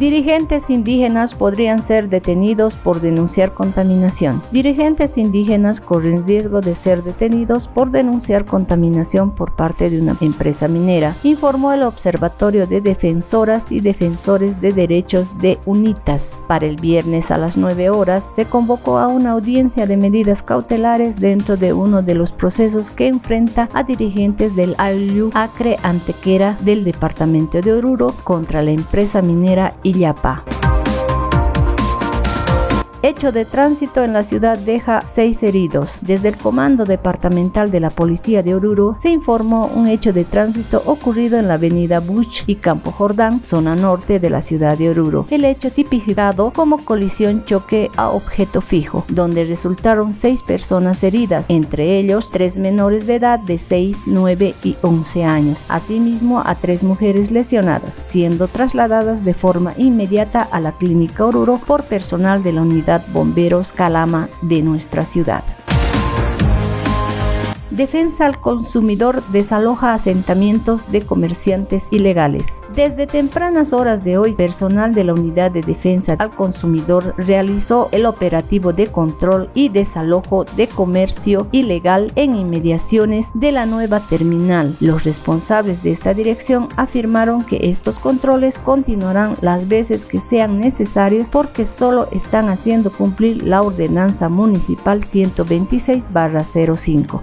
Dirigentes indígenas podrían ser detenidos por denunciar contaminación. Dirigentes indígenas corren riesgo de ser detenidos por denunciar contaminación por parte de una empresa minera, informó el Observatorio de Defensoras y Defensores de Derechos de UNITAS. Para el viernes a las 9 horas se convocó a una audiencia de medidas cautelares dentro de uno de los procesos que enfrenta a dirigentes del Ayllu Acre Antequera del departamento de Oruro contra la empresa minera il n'y a pas. Hecho de tránsito en la ciudad deja seis heridos. Desde el Comando Departamental de la Policía de Oruro se informó un hecho de tránsito ocurrido en la avenida Buch y Campo Jordán, zona norte de la ciudad de Oruro. El hecho tipificado como colisión choque a objeto fijo, donde resultaron seis personas heridas, entre ellos tres menores de edad de 6, 9 y 11 años. Asimismo a tres mujeres lesionadas, siendo trasladadas de forma inmediata a la clínica Oruro por personal de la unidad Bomberos Calama de nuestra ciudad. Defensa al consumidor desaloja asentamientos de comerciantes ilegales. Desde tempranas horas de hoy, personal de la Unidad de Defensa al Consumidor realizó el operativo de control y desalojo de comercio ilegal en inmediaciones de la nueva terminal. Los responsables de esta dirección afirmaron que estos controles continuarán las veces que sean necesarios porque solo están haciendo cumplir la ordenanza municipal 126-05.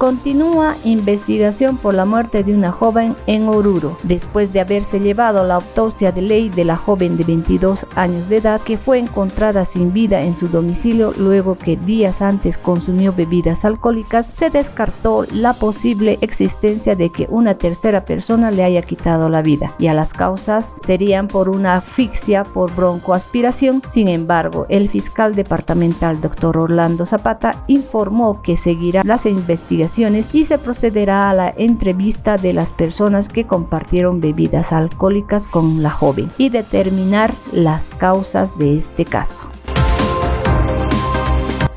Continúa investigación por la muerte de una joven en Oruro, después de haberse llevado la autopsia de ley de la joven de 22 años de edad que fue encontrada sin vida en su domicilio luego que días antes consumió bebidas alcohólicas, se descartó la posible existencia de que una tercera persona le haya quitado la vida y a las causas serían por una asfixia por broncoaspiración. Sin embargo, el fiscal departamental doctor Orlando Zapata informó que seguirá las investigaciones y se procederá a la entrevista de las personas que compartieron bebidas alcohólicas con la joven y determinar las causas de este caso.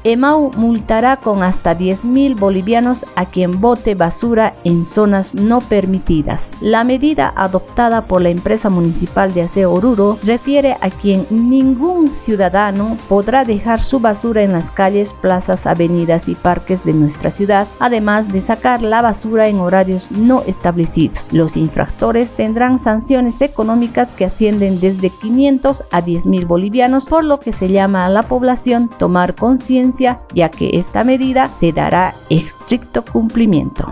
EMAU multará con hasta 10 mil bolivianos a quien bote basura en zonas no permitidas. La medida adoptada por la empresa municipal de aseo Oruro refiere a quien ningún ciudadano podrá dejar su basura en las calles, plazas, avenidas y parques de nuestra ciudad, además de sacar la basura en horarios no establecidos. Los infractores tendrán sanciones económicas que ascienden desde 500 a 10 mil bolivianos, por lo que se llama a la población tomar conciencia ya que esta medida se dará estricto cumplimiento.